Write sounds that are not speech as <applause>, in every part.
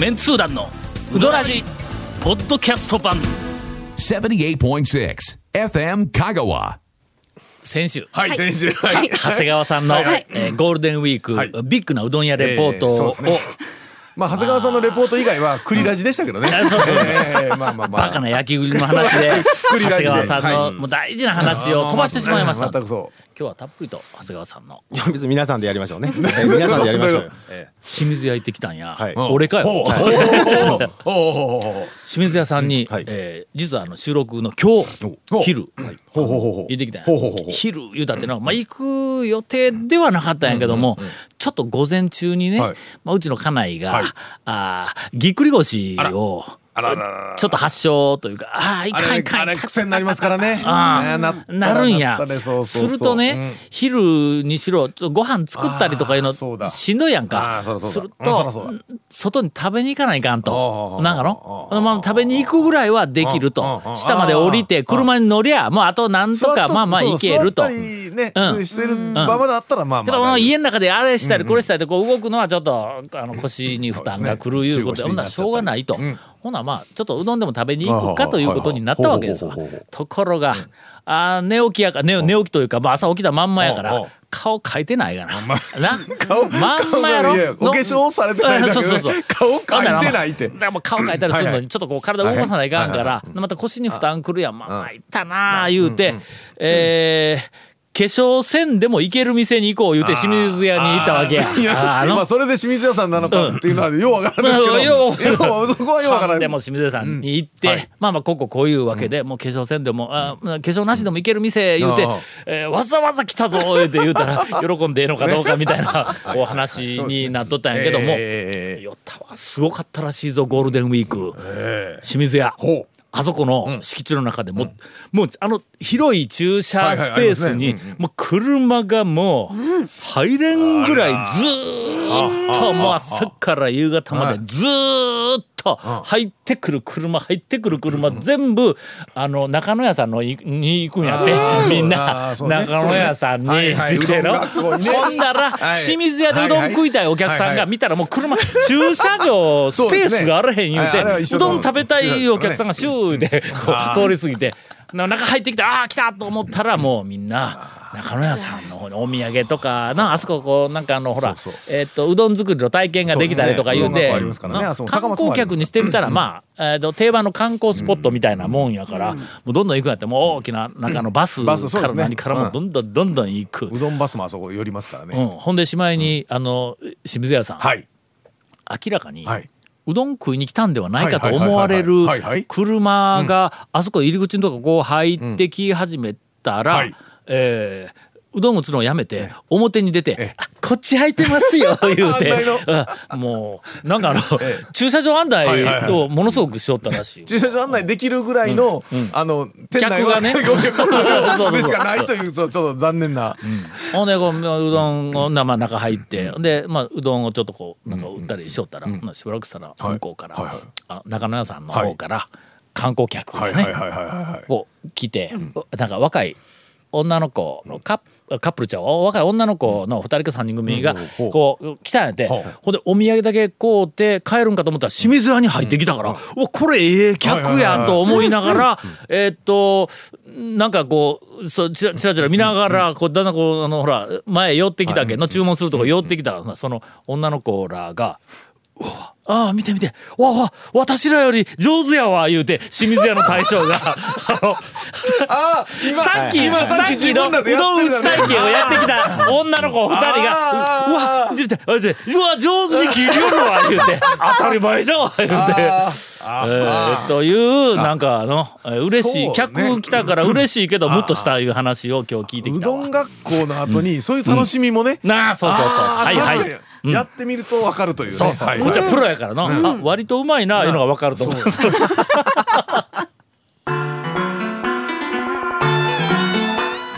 メンツー団のウドラジポッドキャスト版。78.6 FM Kagawa. 先週。はい、先週。はい。長谷川さんの、はい。はいえーゴールデンウィーク、はい。ビッグなうどん屋レポートを、えーそうですね。まあ、長谷川さんのレポート以外は、栗ラジでしたけどね。そうそうええまあまあまあ。バカな野球の話で長 <laughs> 栗ラジで。谷川さんの、はい。もう大事な話を飛ばしてしまいました、全くそう。今日はたっぷりと長谷川さんの。いや別に皆さんでやりましょうね。え <laughs> ー皆さんでやりましょうよ。<laughs> え清水屋行ってきたんや、はい。俺かよ、清水屋さんに、はい。えー実はあの収録の今日お昼、ほうほうほうほう。行ってきたんや。昼言うたってのは、まあ、行く予定ではなかったんやけども、ちょっと午前中にね、はい。まあ、うちの家内が、はい。あーぎっくり腰をちょっと発症というかああいかんいかん。あれ癖になりますからね。あなるんや。するとね、うん昼にしろご飯作ったりとかいうのしんどいやんあかするとだ。外に食べに行かないかんあとーなんかのまあ食べに行くぐらいはできるうんとうん。下まで降りて車に乗りゃもうあとなんとかまあまあ行けると。うん。してる場まであったら、まあまあ。家の中であれしたりこれしたりでこう動くのはちょっとあの腰に負担がくるいうことでほんならしょうがないと。うんほなまあちょっとうどんでも食べに行くかということになったわけですわ。ところがあー寝起きやか寝寝起きというかまあ朝起きたまんまやから顔描いてないがな。まんま。やろ？お化粧されてないだけで。<laughs> そうそうそう顔描いてないって。だからもう顔描いたりするのにちょっとこう体動かさないかんからまた腰に負担くるやん。まあ参ったなあ言うてえー化粧せんでも行ける店に行こう言うて清水屋に行ったわけや。あのまあそれで清水屋さんなのかっていうのはようわからないですけど、そこはようわからないでも清水屋さんに行って、うん。はい。まあまあこここういうわけで、もう化粧せんでもあ化粧なしでも行ける店言うてえーわざわざ来たぞ言うて言うたら喜んでええのかどうかみたいなお話になっとったんやけども、えーよったわすごかったらしいぞゴールデンウィーク、清水屋。ほうあそこの敷地の中でも、もうあの広い駐車スペースにもう車がもう入れんぐらいずーっともう朝から夕方までずーっと入ってくる車入ってくる車全部あの中野屋さんのいに行くんやって。みんな中野屋さんに行ってのほんならはい。清水屋でうどん食いたいお客さんが見たらもう車駐車場スペースがあらへん言うてそうどん食べたいお客さんがシューで通り過ぎてな中入ってきてああ来たと思ったらもうみんな中野屋さんの方にお土産とかなあそここうなんかあのほらえっとうどん作りの体験ができたりとか言うて観光客にしてみたらまあえっと定番の観光スポットみたいなもんやからもうどんどん行くんやってもう大きな中のバスから何からもどんどんどんどん行く。うどんバスもあそこ寄りますからね、うん、ほんでしまいに、あの清水屋さん、はい。明らかに、はい。うどん食いに来たんではないかと思われる車があそこ入り口のとここう入ってき始めたら、はいえーうどん打つのをやめて表に出て「あこっち入ってますよ」<laughs> 言うて。もうなんかあの駐車場案内をものすごくしとったらしい。駐車場案内できるぐらいの、あの店内がね。<laughs> で <laughs> しかないというちょっと残念な、ほんでこううどんをなまあ中入って、で、まあ、うどんをちょっとこうなんか売ったりしよったら、まあしばらくしたら向こうから、はいはい。あ中野屋さんの方から観光客がね、こう来て、なんか若い女の子のカップカップルちゃう若い女の子の2人か3人組がこう来たんやって。ほんでお土産だけ買うて帰るんかと思ったら清水屋に入ってきたからうわこれええ客やんと思いながらえーっとなんかこうそうちらちらちら見ながらこうだんだんこうあのほら前寄ってきたけの注文するとこ寄ってきたらその女の子らがああ見て見て。わわ私らより上手やわ言うて清水屋の大将が。<laughs> あのあー今さっき今さっきのうどん打ち体験をやってきた女の子二人が。ううわあ見て見て。うわ上手に切りよるわ <laughs> 言うて。当たり前じゃわ言うて。あえーというなんかあのえー。嬉しい、客来たから嬉しいけどムッとしたいう話を今日聞いてきたわ。うどん学校の後にそういう楽しみもね、なあそうそうそう。はいはいやってみると分かるというね、そうそう、はい。こっちはプロやからの、あ割とうまいないうのが分かると思う。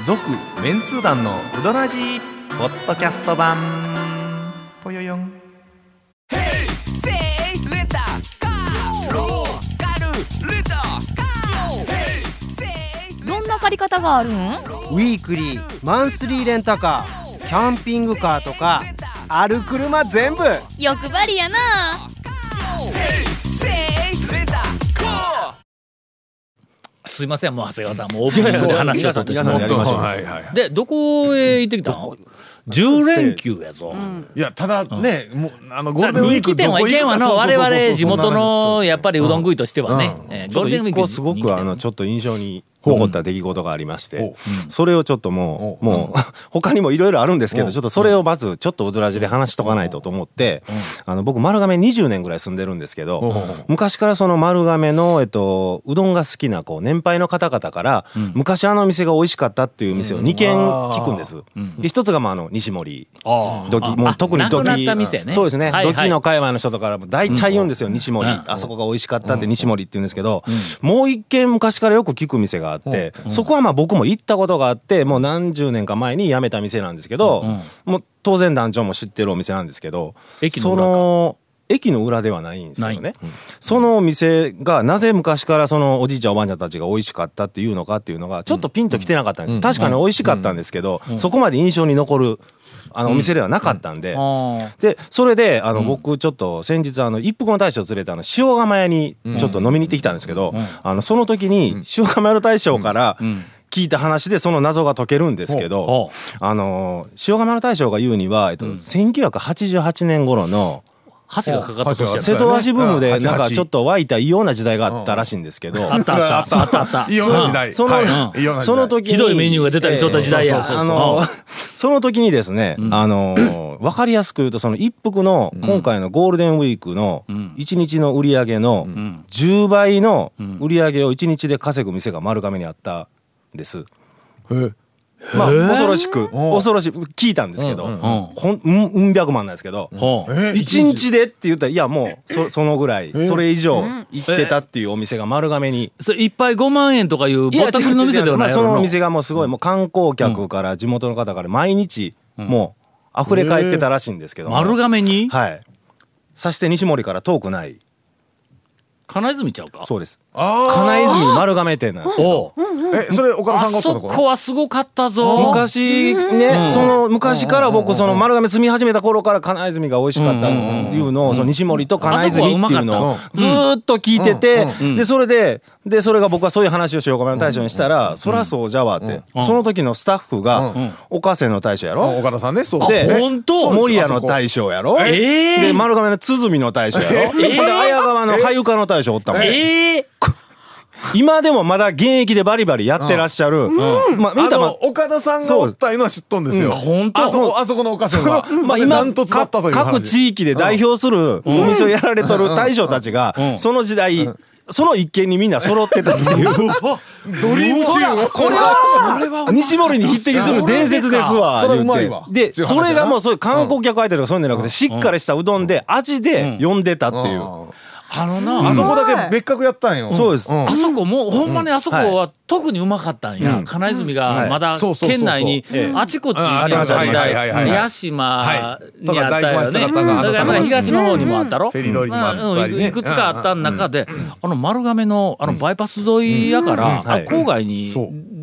続メンツー団のウドラジーポッドキャスト版。ぽよよん。どんな借り方があるん？ウィークリーマンスリーレンタカーキャンピングカーとかある車全部。欲張りやな。すいませんもう長谷川さんもうオープニングで話しっど、でどこへ行ってきたの？10連休やぞ、うん、いやただね、うん、もうあのゴールデンウィークこくか。の我々地元のやっぱりうどん食いとしてはね、うん、ゴールデンウィークすごくあのちょっと印象に残った出来事がありまして、それをちょっともう、もう <laughs> 他にもいろいろあるんですけど、ちょっとそれをまずちょっとうどらじで話しとかないとと思って、あの僕丸亀20年ぐらい住んでるんですけど、昔からその丸亀のえっとうどんが好きなこう年配の方々から、昔あの店が美味しかったっていう店を2軒聞くんです。で一つがまああの西森。あー土器もう特に土器なくなった店ね。そうですね、はいはい。土器の界隈の人とかも大体言うんですよ、西森、あそこが美味しかったって西森って言うんですけど、もう一軒昔からよく聞く店があって、そこはまあ僕も行ったことがあってもう何十年か前に辞めた店なんですけど、もう当然団長も知ってるお店なんですけどそ駅の裏か。の駅の裏ではないんですけどなね、そのお店がなぜ昔からそのおじいちゃんおばあちゃんたちが美味しかったっていうのかっていうのがちょっとピンときてなかったんです、確かに美味しかったんですけど、そこまで印象に残るあのお店ではなかったんで、でそれであの、僕ちょっと先日あの一服の大将を連れてあの塩釜屋にちょっと飲みに行ってきたんですけど、あのその時に塩釜屋の大将から聞いた話でその謎が解けるんですけど、ほあの塩釜屋の大将が言うには、えっと1988年頃の箸がかかった年や瀬戸足ブームでうん。なんかちょっと湧いた異様な時代があったらしいんですけど。あったあったあったあったいいような時代。その、その時にひどいメニューが出たりしとった時代や。あのその時にですね、あの分かりやすく言うとその一服の今回のゴールデンウィークの1日の売り上げの10倍の売り上げを1日で稼ぐ店が丸亀にあったんです。まあ恐ろしく恐ろしく聞いたんですけど、ほんうんうん百万なんですけど。一日でって言ったらいやもうそそのぐらいそれ以上行ってたっていうお店が丸亀に。それ一杯5万円とかいうぼったくりの店ではないそのおな店がもうすごいもう観光客から地元の方から毎日もう溢れ返ってたらしいんですけど。も丸亀に？はい。さして西森から遠くない。金泉ちゃうか？そうです金泉丸亀店なんですよえそれ岡田さあんがおったそとこ？はすごかったぞ。昔ね、その昔から僕その丸亀住み始めた頃から金泉が美味しかったっていうのをその西森と金泉っていうのをずーっと聞いててでそれででそれが僕はそういう話を塩釜の大将にしたら「そらそうじゃわ」って。その時のスタッフが岡瀬の大将やろ？岡田さんねそう。でね本当？守谷の大将やろ？ええで丸亀の鼓の大将やろ？で綾川の羽床の大将おったもん。ええ今でもまだ現役でバリバリやってらっしゃるまあ見あたまの岡田さんがおったいうのは知っとんですよ。本当あそこあそこの岡さんは。まあ今。各地域で代表するお店をやられとる大将たちがその時代その一軒にみんな揃ってたっていう。ドリームチーム。これは西森に匹敵する伝説ですわでそれがもうそういう観光客相手とかそういうんじゃなくてしっかりしたうどんで味で呼んでたっていうあのな。あそこだけ別格やったんよ。そうです。ん。あそこもうほんまにあそこは特にうまかったんや、金泉がまだ県内にええ。あちこちにああった時代屋島にあったよね。だからまあ東の方にもあったろ。フェリー通りにもあったりね。うん。いくつかあった中であの丸亀のあのバイパス沿いやからあはい。郊外に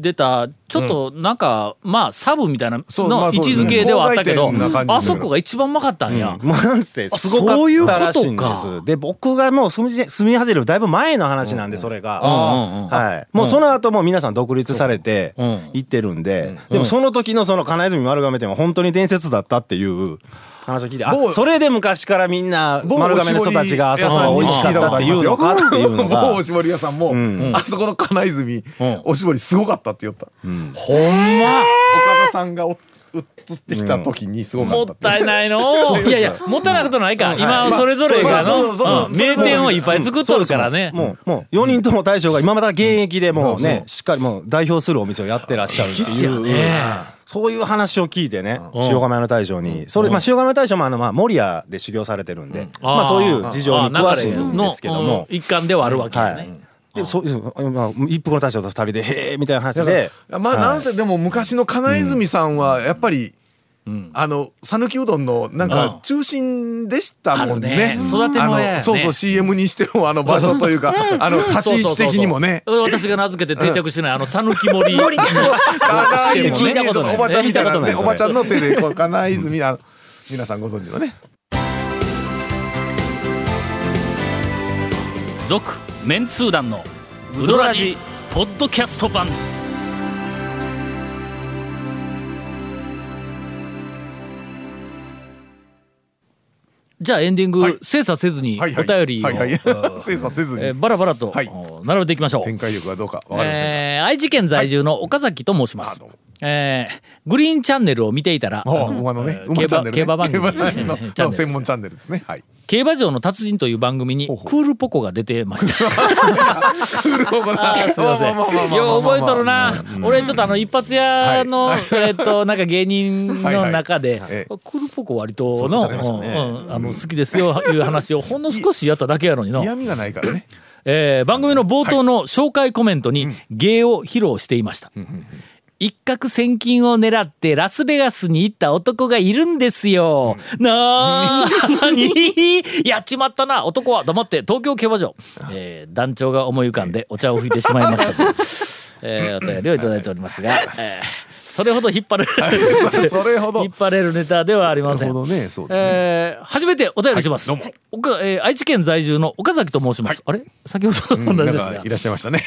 出たちょっとなんかまあサブみたいなの位置づけではあったけどあそこが一番うまかったんや。なん。せすごかそういうことったらしいんでか。すで僕がもう住み住み始めるだいぶ前の話なんでそれが。うんうんうんはい、もうその後も皆さん独立されてうん。行ってるんで、でもその時のその金泉丸亀店は本当に伝説だったっていう話を聞いてあ某それで昔からみんな某丸亀の人たちがあそこが美味しかったっていうのかっていうの某がおしぼり屋さんも、あそこの金泉、おしぼりすごかったって言った。ほんま。岡田さんがお移ってきた時にすごかもった。ったいないの。<laughs> いやいやもったいないことないか。今それぞれが名店をいっぱい作っとるからね。もうもう4人とも大将が今まだ現役でもうねしっかりもう代表するお店をやってらっしゃるっていう。ね。そういう話を聞いてね、塩釜屋の大将に、それ、まあ、塩釜屋の大将もあの、まあ、守谷で修行されてるんで、まあ、そういう事情に詳しいんですけども、一環ではあるわけはい。やね。で、そういう、まあ、一服の大将と二人で、へえみたいな話で、まあなんせでも昔の金泉さんはやっぱり、あの讃岐うどんのなんか中心でしたもんね。ね。育ての親やね。あのそうそう CM にしてもあの場所というかあの立ち位置的にもね。そうそうそう私が名付けて定着してないあの讃岐森 <laughs> 金泉 <laughs> 聞いたことない。おばちゃんみたいなねおばちゃんの手でこう金泉あの皆さんご存知のね。続メンツー団のウドラジポッドキャスト版。じゃあエンディング、はい。精査せずにおはいはい。便りを、はいはい。え <laughs> ー <laughs> 精査せずに。えーバラバラと、はい。お並べていきましょう。展開力はどうかわかりませんが。えー愛知県在住の岡崎と申します。あどうもえーグリーンチャンネルを見ていたら、ねえー競馬競馬番組。の専門チャンネルですね。はい。競馬場の達人という番組にクールポコが出てました。<laughs> クールポコなあーすいません。よう覚えとるな。俺ちょっとあの一発屋の、はい。えっとなんか芸人の中で、はいはい。ええクールポコ割との、ね。うんうんあの好きですよいう話をほんの少しやっただけやのにの。嫌味がないからね。えー番組の冒頭の紹介コメントに芸を披露していました。一攫千金を狙ってラスベガスに行った男がいるんですよ。なーに <laughs> やっちまったな。男は黙って東京競馬場、えー団長が思い浮かんでお茶を吹いてしまいましたと、<laughs> えーお便りをいただいておりますが、えーそれほど引っ張れる引っ張れるネタではありません。ね。ね。えー初めてお便りします、はい。おかえー愛知県在住の岡崎と申します、あれ？先ほどの同じですが。なんかいらっしゃいましたね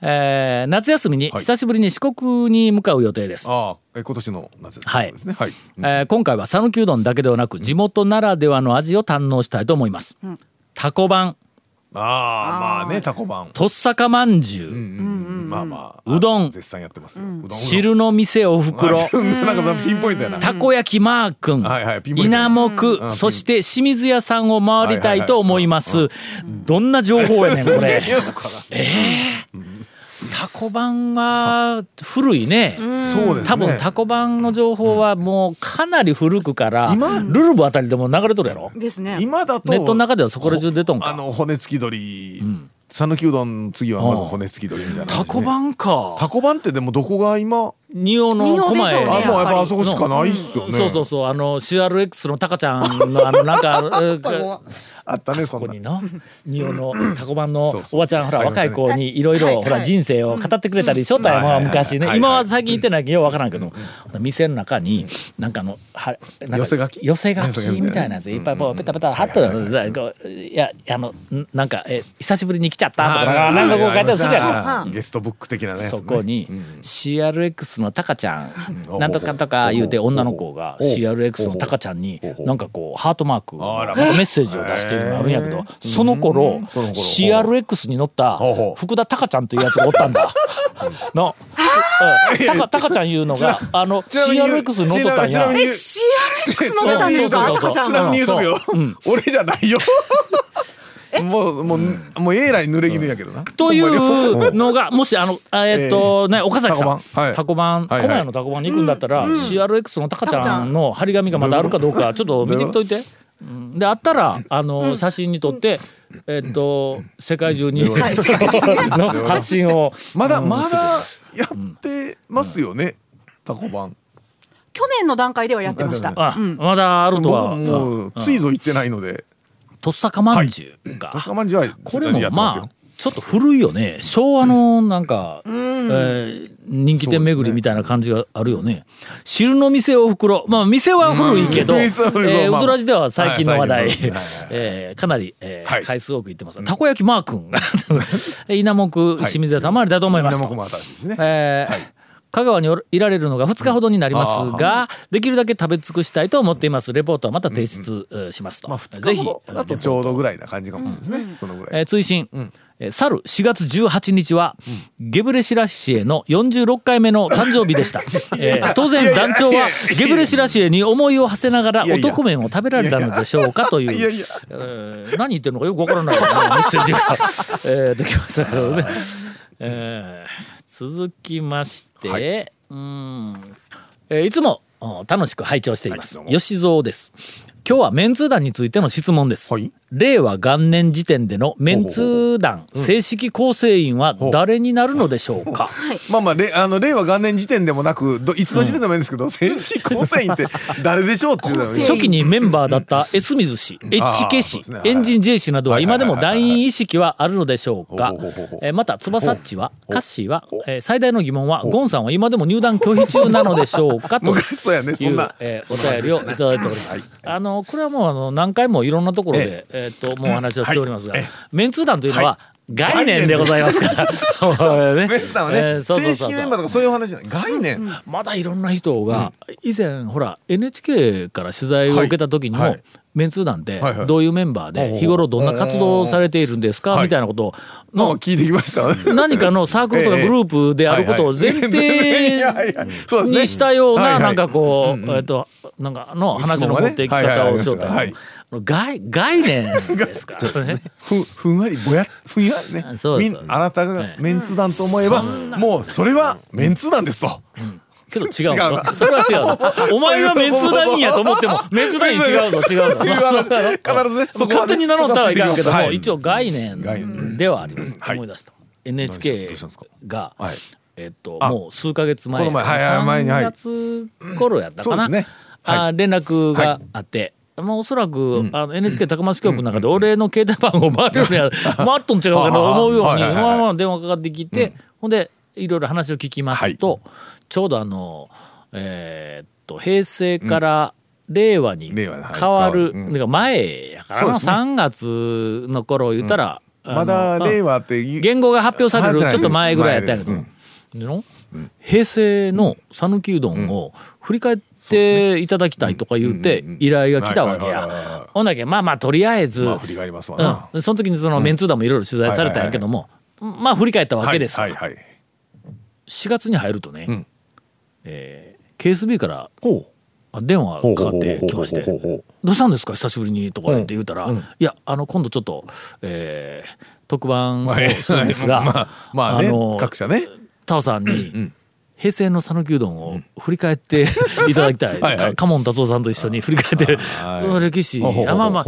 えー夏休みにはい。久しぶりに四国に向かう予定です、ああえ今年の夏はい。ですね。はい。えー今回は讃岐うどんだけではなく地元ならではの味を堪能したいと思います、タコ版。ああまあねタコ版。とっさかまんじゅう、まあまあうどん。絶賛やってますよ。うどん汁の店おふくろなんかピンポイントやな。たこ焼きマー君、はいはいピンポイント稲目、ん。そして清水屋さんを回りたいと思います。どんな情報やねん、これ。<laughs> えータコ版は古いね。そうですね多分タコ版の情報はもうかなり古くから、今ルルブあたりでも流れとるやろ。ですね。今だとネットの中ではそこら中出とんか。あの骨付き鳥讃岐うどん次はまず骨付き鳥みたいな感じでタコ版か。タコ版ってでもどこが今仁王の仁王でしょう狛江ねあもうやっぱあそこしかないっすよね。そうそうそう。あの CRX のタカちゃんのあの <laughs> なんかうあったねそここにの仁王の <laughs> タコ版のおばちゃんほら若い子にいろいろほら人生を語ってくれたりしょったやんまあ昔ね。はいはい。今は最近行ってないけどようわからんけど。店の中になんかあのはなんか寄せ書き？寄せ書きみたいなやついっぱいこうペタペタ貼っといやあのんなんかえ久しぶりに来ちゃったとかなんかこう書いてあるするやんゲストブック的なね。そこに CRX のタカちゃんうん。なんとかとか言うて女の子が CRX のタカちゃんになんかこうハートマークあら。メッセージを出しているのがあるんやけどその頃 CRX に乗った福田タカちゃんというやつがおったんだ。<laughs> のうん。タカタカちゃんいうのがあの CRX に乗っとったんや。え、CRX 乗ってたんですか？タカちゃんちなみが。に言うとくようん。俺じゃないよもうもうもうえらい濡れ衣やけどな。というのがもしあのあえっとね岡崎さん。タコ版はい。タコ版はいはい。駒屋のタコ版に行くんだったら CRX のタカちゃんの張り紙がまだあるかどうかちょっと見てきといて。う？ん。であったらあの写真に撮ってえっと世界中にの発信を。まだまだやってますよねタコ版去年の段階ではやってました。あまだあると僕はもうついぞ行ってないのでとっさかまんじゅうが確か。まんじゅうはこれもまあちょっと古いよね。昭和のなんか、えー人気店巡りみたいな感じがあるよね。汁の店おふくろまあ店は古いけど、うん。えー、まあ。ウドラジでは最近の話題、はい <laughs> えーかなり、えーはい。回数多く言ってます、たこ焼きマー君 <laughs> 稲目清水屋さんもありだと思いますと。稲目も新しいですね。えー香川においられるのが2日ほどになりますが、できるだけ食べ尽くしたいと思っています。レポートはまた提出えーしますと、まあ2ぜひ日ほどだとちょうどぐらいな感じかもしれないですね。そのぐらい。えー追伸、えー去る4月18日は、ゲブレシラシエの46回目の誕生日でした、<laughs> えー当然団長はゲブレシラシエに思いを馳せながら男麺を食べられたのでしょうかという。えー何言ってるのかよくわからない、ね、<laughs> メッセージが、えー、できましたけどね、えー続きまして、うん。えーいつもお楽しく拝聴しています、吉蔵です。今日はメンツー団についての質問です、はい令和元年時点でのメンツー団正式構成員は誰になるのでしょうか、<laughs> まあまあれあの令和元年時点でもなくどいつの時点でもいいんですけど正式構成員って誰でしょうっていうの初期 <laughs> にメンバーだった S 水氏、HK 氏、ね。エンジン J 氏などは今でも団員意識はあるのでしょうか？えーまた翼っちはカッシーはえー最大の疑問はゴンさんは今でも入団拒否中なのでしょうか？<laughs> と昔そうやねそいうんな。えーお便りをいただいております。あのこれはもうあの何回もいろんなところで、えーっともうお話をしておりますが、メンツー団というのは、概念でございますから。<laughs> ね。メンツ団はね、えーそうそうそう。正式メンバーとかそういう話じゃない。概念、まだいろんな人が、以前ほら NHK から取材を受けた時にも、メンツー団ってどういうメンバーで日頃どんな活動をされているんですか、はい。みたいなことをの聞いてきました。ね。何かのサークルとかグループであることを前提 <laughs> にしたようななんかこうえっとなんかの話の持っていき方をしようと概概念ですか？<laughs> らね。ふふんわりぼやふんわりね。あそうですみんあなたがメンツ団と思えばもうそれはメンツ団ですと。けど違う <laughs> 違うの。なそれは違うの。<laughs> お前がメンツ団員やと思ってもメンツ団員違うの。違うの。いう話必ずね。勝手に名乗ったらいかんけども、はい一応概念ではあります、はい思い出した？NHK が、はい。えっとあもう数ヶ月前この前はいはい前にはい。3月頃やったかな、ね。はあ連絡があって、まあ、おそらく、あの NHK 高松局の中で俺の携帯番号回るようには回っとん違うけど思うようにはいはいはいまあまあ電話かかってきて、ほんでいろいろ話を聞きますと、ちょうどあのえーっと平成から令和に変わる、変わる。うん。だから前やからね。3月の頃言ったら、まだ令和和って言う言語が発表されるちょっと前ぐらいやったんやけど、平成の讃岐うどんを振り返っていただきたいとか言って依頼が来たわけや。ほんだけまあまあとりあえず、その時にそのメンツー団もいろいろ取材されたんやけども、まあ振り返ったわけですわ、はいはいはい。4月に入るとね、ん。えー KSB から電話かかってきましてほうほうほうほうほう「どうしたんですか？久しぶりに」とかって言うたら「いやあの今度ちょっと、えー特番をするんですが、<laughs> まあまあねの各社ね。タオさんに、平成の讃岐うどんを振り返って <laughs> いただきたい。はいはい。カモン達夫さんと一緒に振り返って、歴史まあまあ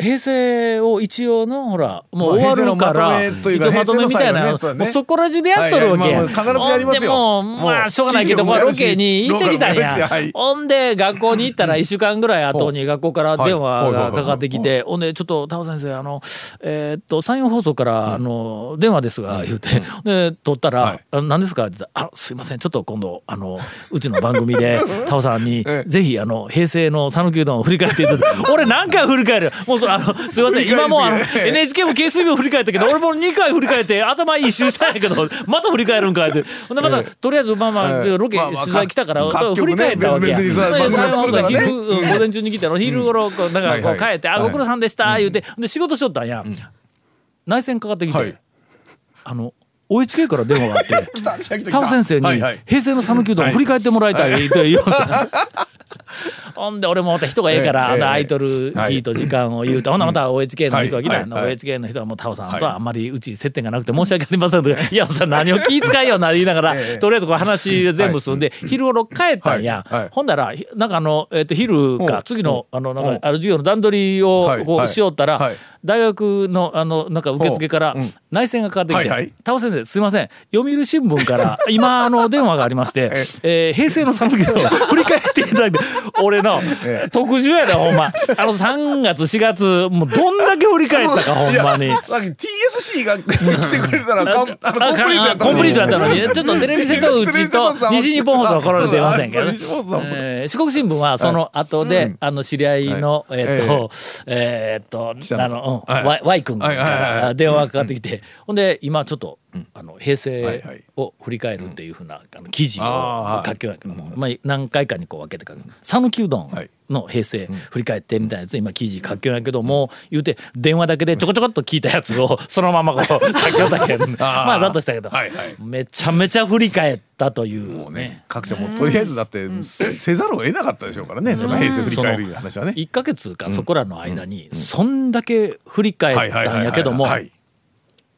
平成を一応のほらもうまあ終わるから、一応まとめみたいな、そこら中でやっとるわけや、はいはい。まあまあ必ずやりますよ。ほんでもうまあしょうがないけどもロケに行ってきたんや。ほんで学校に行ったら1週間ぐらい後に学校から電話がかかってきてほんでちょっとタオ先生あのえーっと山陽放送からあの電話ですが言うて。で取ったらはい「あ何ですか?」って言ったら「あすいません。ちょっと今度あのうちの番組で <laughs> タオさんにぜひあの平成の讃岐うどんを振り返っていただいて俺何回振り返る？もうそあのすいません。今もうあの NHK も KSB も振り返ったけど俺も2回振り返って頭一周したんやけどまた振り返るんかいって。ほんでまたとりあえずまあまあええ。ロケ取材来たから振り返ったわけや。別々に昼うん午前中に来ての昼頃こうなんかこう帰って「あご苦労さんでした」言うてで仕事しとったんや。内線かかってきはい。てあの OHK から電話があって。来た来た来た。タオ先生に平成の讃岐うどんを振り返ってもらいたいと言う <laughs> ほんで俺もまた人がええから、ええあの空いとる日と時間を言うて、ほんならまた OHK の人が来た、はい。はい。はい。OHK の人はもうタオさんとはあんまりうち接点がなくて申し訳ありませんとか「い。やさ何を気遣いよな」言いながら、ええ。とりあえずこう話全部済んで、昼頃帰ったんや、ほんだらひなんかあの、えっと昼か次のあのなんかある授業の段取りをこうしよったら、はい。大学のあのなんか受付から内線がかかってきてはいはい「タオ先生すいません。読売新聞から今あの電話がありまして、<laughs> えー平成の讃岐うどんを振り返っていただいて俺のええ。特需やでほんま。あの3月4月もうどんだけ振り返ったかほんまに。TSC が <laughs> 来てくれたらコンプリートやったのに。に。ちょっとテレビ瀬戸内と西日本放送はこれで出ませんけどえー四国新聞はその後で、あの知り合いの、えっと、えーっとあの、うんはい。Y, 君かはいはいはいはら電話がかかってきて、ほんで今ちょっと、あの平はい成はい。を振り返るっていうふうな、あの記事を書きようやけども、まあ、何回かにこう分けて書く。讃岐うどんはい。の平成振り返ってみたいなやつ今記事書きようやけども言うて電話だけでちょこちょこっと聞いたやつをそのままこう <laughs> 書きよったけどまあざっとしたけど、めちゃめちゃ振り返ったという。もうねね。各社もうとりあえずだってせざるを得なかったでしょうからねその平成振り返る話はね。1ヶ月かそこらの間にそんだけ振り返ったんやけども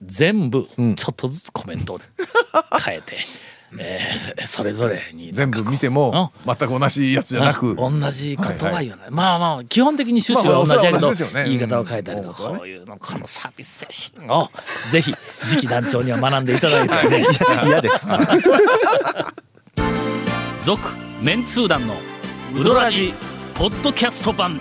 全部ちょっとずつコメントを <laughs> 変えて、えーそれぞれに全部見ても全く同じやつじゃなく。同じことは言わない、まあまあ基本的に趣旨は同じやけど、言い方を変えたりとか、うん。こういうのこのサービス精神をぜひ次期団長には学んでいただいてね。<laughs> 嫌です。続メンツー団のウドラジポッドキャスト版